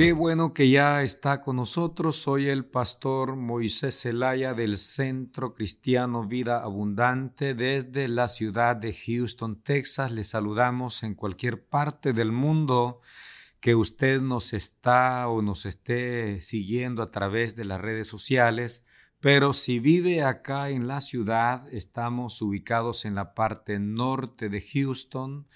Qué bueno que ya está con nosotros. Soy el pastor Moisés Zelaya del Centro Cristiano Vida Abundante desde la ciudad de Houston, Texas. Le saludamos en cualquier parte del mundo que usted nos está o nos esté siguiendo a través de las redes sociales. Pero si vive acá en la ciudad, estamos ubicados en la parte norte de Houston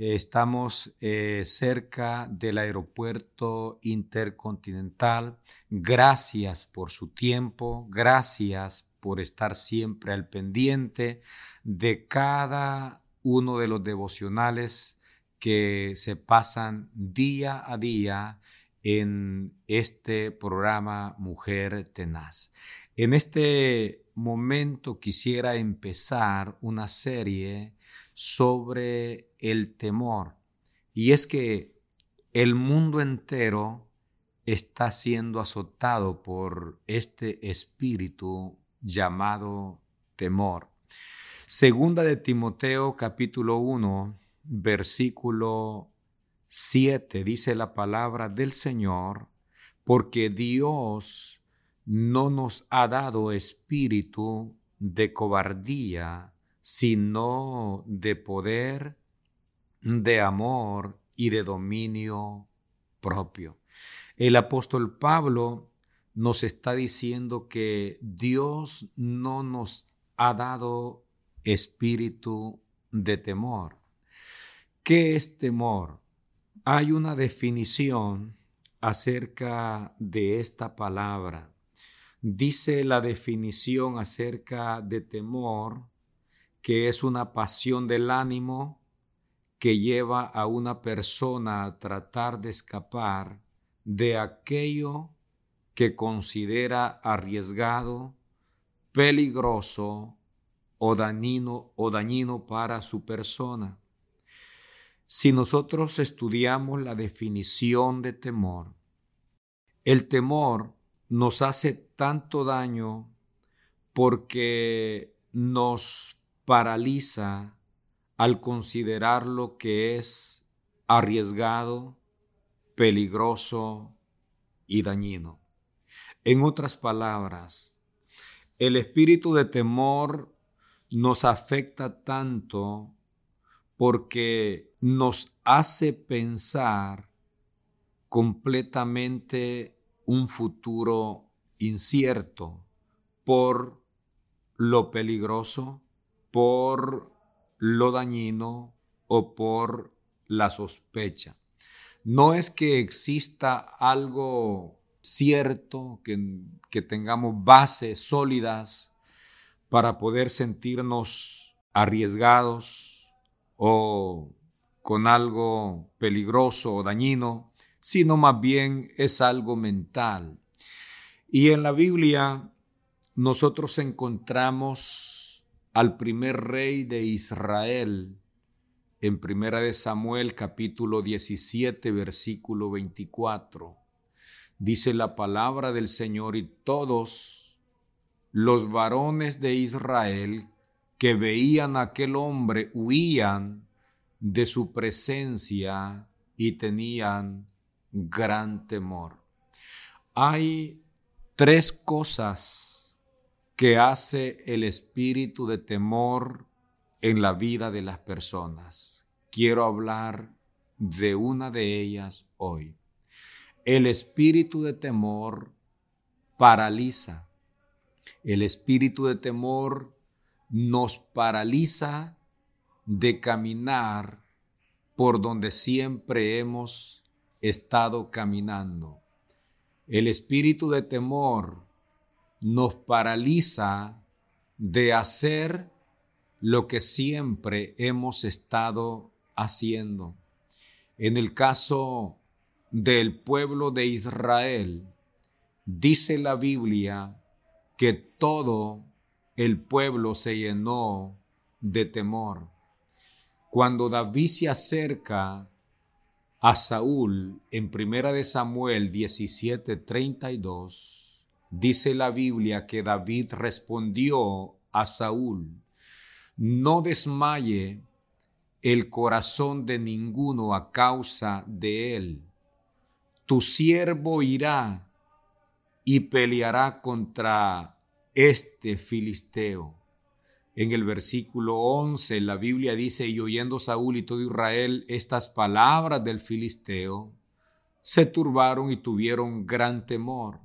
Estamos eh, cerca del aeropuerto intercontinental. Gracias por su tiempo, gracias por estar siempre al pendiente de cada uno de los devocionales que se pasan día a día en este programa Mujer Tenaz. En este momento quisiera empezar una serie sobre el temor. Y es que el mundo entero está siendo azotado por este espíritu llamado temor. Segunda de Timoteo capítulo 1, versículo 7 dice la palabra del Señor, porque Dios no nos ha dado espíritu de cobardía, sino de poder, de amor y de dominio propio. El apóstol Pablo nos está diciendo que Dios no nos ha dado espíritu de temor. ¿Qué es temor? Hay una definición acerca de esta palabra. Dice la definición acerca de temor que es una pasión del ánimo que lleva a una persona a tratar de escapar de aquello que considera arriesgado, peligroso o dañino, o dañino para su persona. Si nosotros estudiamos la definición de temor, el temor nos hace tanto daño porque nos paraliza al considerar lo que es arriesgado, peligroso y dañino. En otras palabras, el espíritu de temor nos afecta tanto porque nos hace pensar completamente un futuro incierto por lo peligroso, por lo dañino o por la sospecha. No es que exista algo cierto, que, tengamos bases sólidas para poder sentirnos arriesgados o con algo peligroso o dañino, sino más bien es algo mental. Y en la Biblia nosotros encontramos al primer rey de Israel en Primera de Samuel capítulo 17 versículo 24. Dice la palabra del Señor y todos los varones de Israel que veían a aquel hombre huían de su presencia y tenían gran temor. Hay tres cosas que hace el espíritu de temor en la vida de las personas. Quiero hablar de una de ellas hoy. El espíritu de temor paraliza. El espíritu de temor nos paraliza de caminar por donde siempre hemos estado caminando. El espíritu de temor nos paraliza de hacer lo que siempre hemos estado haciendo. En el caso del pueblo de Israel, dice la Biblia que todo el pueblo se llenó de temor. Cuando David se acerca a Saúl en Primera de Samuel 17:32, Dice la Biblia que David respondió a Saúl, no desmaye el corazón de ninguno a causa de él. tu siervo irá y peleará contra este filisteo. En el versículo 11 la Biblia dice, y oyendo Saúl y todo Israel estas palabras del filisteo, se turbaron y tuvieron gran temor.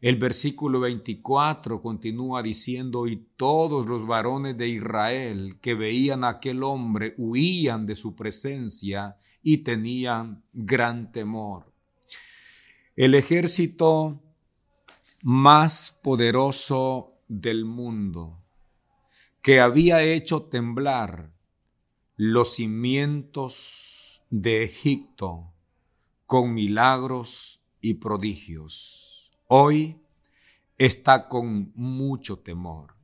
El versículo 24 continúa diciendo, y todos los varones de Israel que veían a aquel hombre huían de su presencia y tenían gran temor. El ejército más poderoso del mundo, que había hecho temblar los cimientos de Egipto con milagros y prodigios. Hoy está con mucho temor.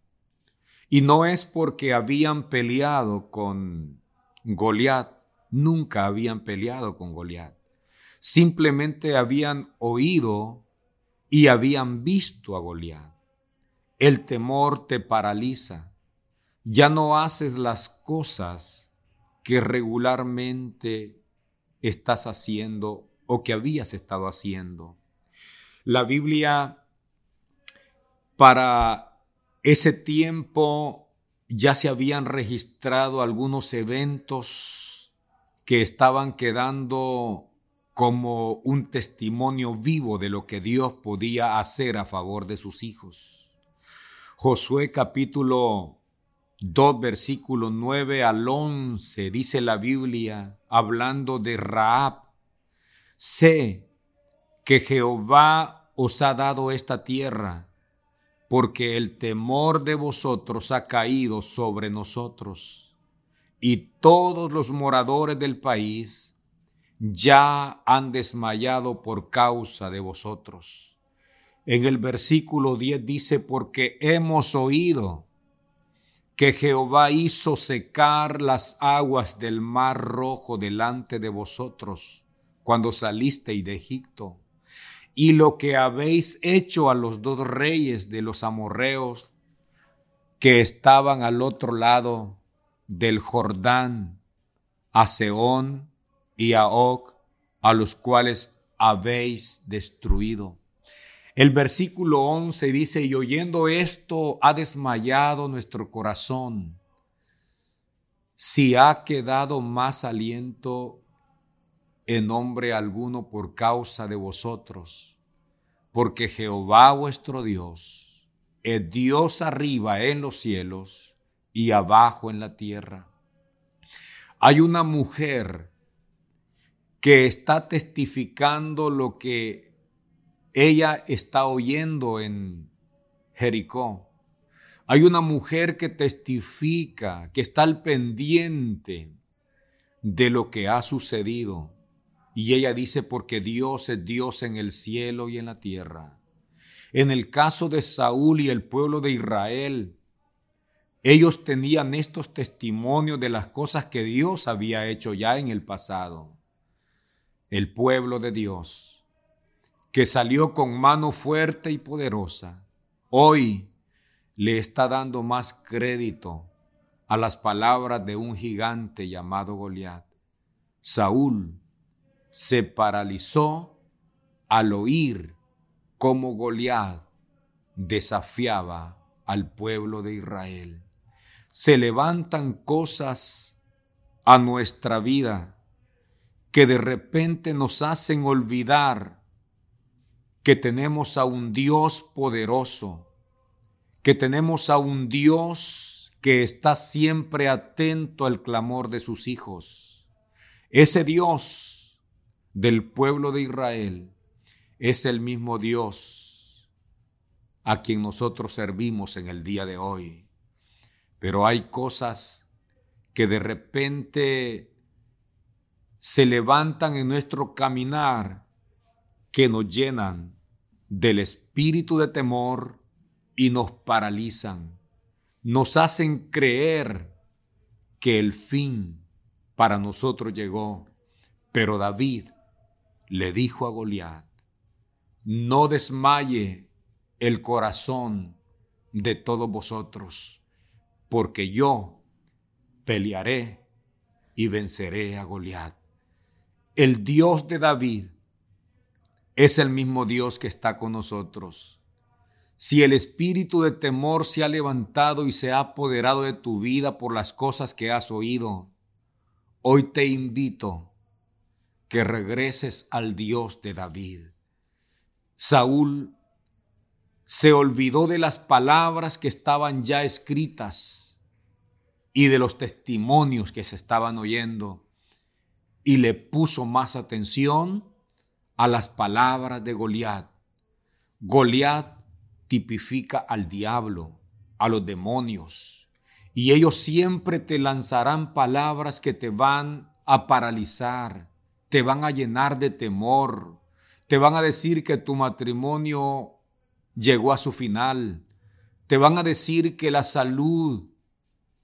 Y no es porque habían peleado con Goliat, nunca habían peleado con Goliat. Simplemente habían oído y habían visto a Goliat. El temor te paraliza. Ya no haces las cosas que regularmente estás haciendo o que habías estado haciendo. La Biblia para ese tiempo ya se habían registrado algunos eventos que estaban quedando como un testimonio vivo de lo que Dios podía hacer a favor de sus hijos. Josué capítulo 2 versículo 9 al 11 dice la Biblia hablando de Raab Sé que Jehová os ha dado esta tierra, porque el temor de vosotros ha caído sobre nosotros, y todos los moradores del país ya han desmayado por causa de vosotros. En el versículo 10 dice, porque hemos oído que Jehová hizo secar las aguas del mar rojo delante de vosotros cuando salisteis de Egipto, y lo que habéis hecho a los dos reyes de los amorreos que estaban al otro lado del Jordán, a Seón y a Og, a los cuales habéis destruido. El versículo 11 dice, y oyendo esto ha desmayado nuestro corazón. Si ha quedado más aliento en nombre alguno por causa de vosotros, porque Jehová vuestro Dios es Dios arriba en los cielos y abajo en la tierra. Hay una mujer que está testificando lo que ella está oyendo en Jericó. Hay una mujer que testifica, que está al pendiente de lo que ha sucedido. Y ella dice, porque Dios es Dios en el cielo y en la tierra. En el caso de Saúl y el pueblo de Israel, ellos tenían estos testimonios de las cosas que Dios había hecho ya en el pasado. El pueblo de Dios, que salió con mano fuerte y poderosa, hoy le está dando más crédito a las palabras de un gigante llamado Goliat. Saúl se paralizó al oír cómo Goliat desafiaba al pueblo de Israel. Se levantan cosas a nuestra vida que de repente nos hacen olvidar que tenemos a un Dios poderoso, que tenemos a un Dios que está siempre atento al clamor de sus hijos. Ese Dios del pueblo de Israel es el mismo Dios a quien nosotros servimos en el día de hoy. Pero hay cosas que de repente se levantan en nuestro caminar que nos llenan del espíritu de temor y nos paralizan, nos hacen creer que el fin para nosotros llegó. Pero David le dijo a Goliat, no desmaye el corazón de todos vosotros, porque yo pelearé y venceré a Goliat. El Dios de David es el mismo Dios que está con nosotros. Si el espíritu de temor se ha levantado y se ha apoderado de tu vida por las cosas que has oído, hoy te invito que regreses al Dios de David. Saúl se olvidó de las palabras que estaban ya escritas y de los testimonios que se estaban oyendo y le puso más atención a las palabras de Goliat. Goliat tipifica al diablo, a los demonios, y ellos siempre te lanzarán palabras que te van a paralizar, te van a llenar de temor, te van a decir que tu matrimonio llegó a su final, te van a decir que la salud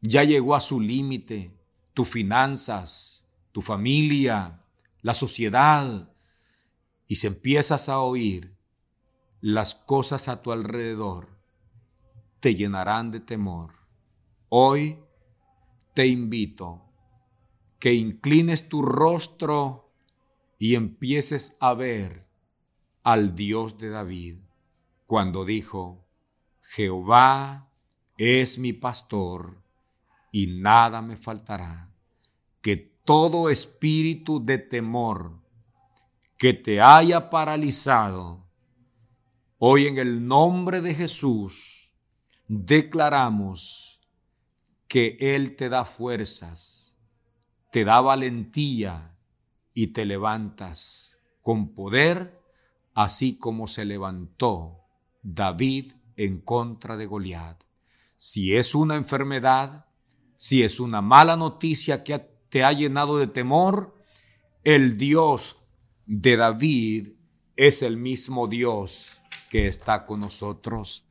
ya llegó a su límite, tus finanzas, tu familia, la sociedad, y si empiezas a oír las cosas a tu alrededor, te llenarán de temor. Hoy te invito que inclines tu rostro y empieces a ver al Dios de David cuando dijo, Jehová es mi pastor y nada me faltará, que todo espíritu de temor que te haya paralizado, hoy en el nombre de Jesús declaramos que Él te da fuerzas, te da valentía y te levantas con poder, así como se levantó David en contra de Goliat. Si es una enfermedad, si es una mala noticia que te ha llenado de temor, el Dios de David es el mismo Dios que está con nosotros.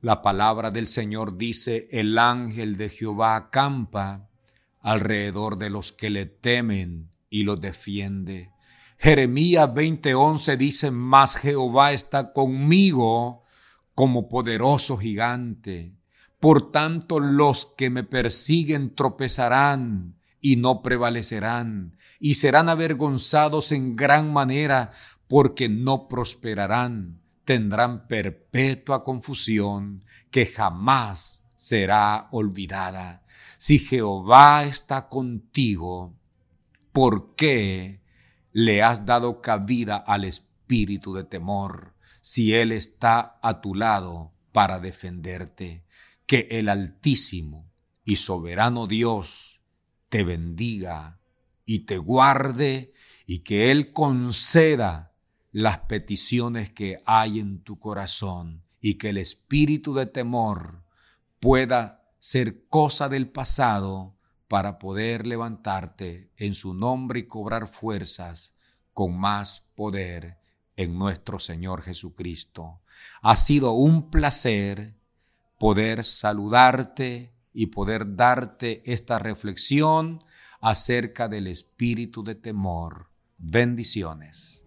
La palabra del Señor dice, el ángel de Jehová acampa alrededor de los que le temen y los defiende. Jeremías 20:11 dice, mas Jehová está conmigo como poderoso gigante. Por tanto, los que me persiguen tropezarán y no prevalecerán, y serán avergonzados en gran manera, porque no prosperarán, tendrán perpetua confusión que jamás será olvidada. Si Jehová está contigo, ¿por qué le has dado cabida al espíritu de temor? Si Él está a tu lado para defenderte, que el Altísimo y soberano Dios te bendiga y te guarde y que Él conceda las peticiones que hay en tu corazón y que el espíritu de temor pueda ser cosa del pasado para poder levantarte en su nombre y cobrar fuerzas con más poder en nuestro Señor Jesucristo. Ha sido un placer poder saludarte y poder darte esta reflexión acerca del espíritu de temor. Bendiciones.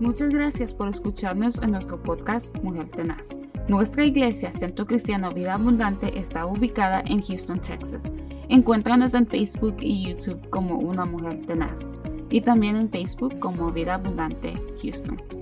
Muchas gracias por escucharnos en nuestro podcast Mujer Tenaz. Nuestra iglesia Centro Cristiano Vida Abundante está ubicada en Houston, Texas. Encuéntranos en Facebook y YouTube como Una Mujer Tenaz y también en Facebook como Vida Abundante Houston.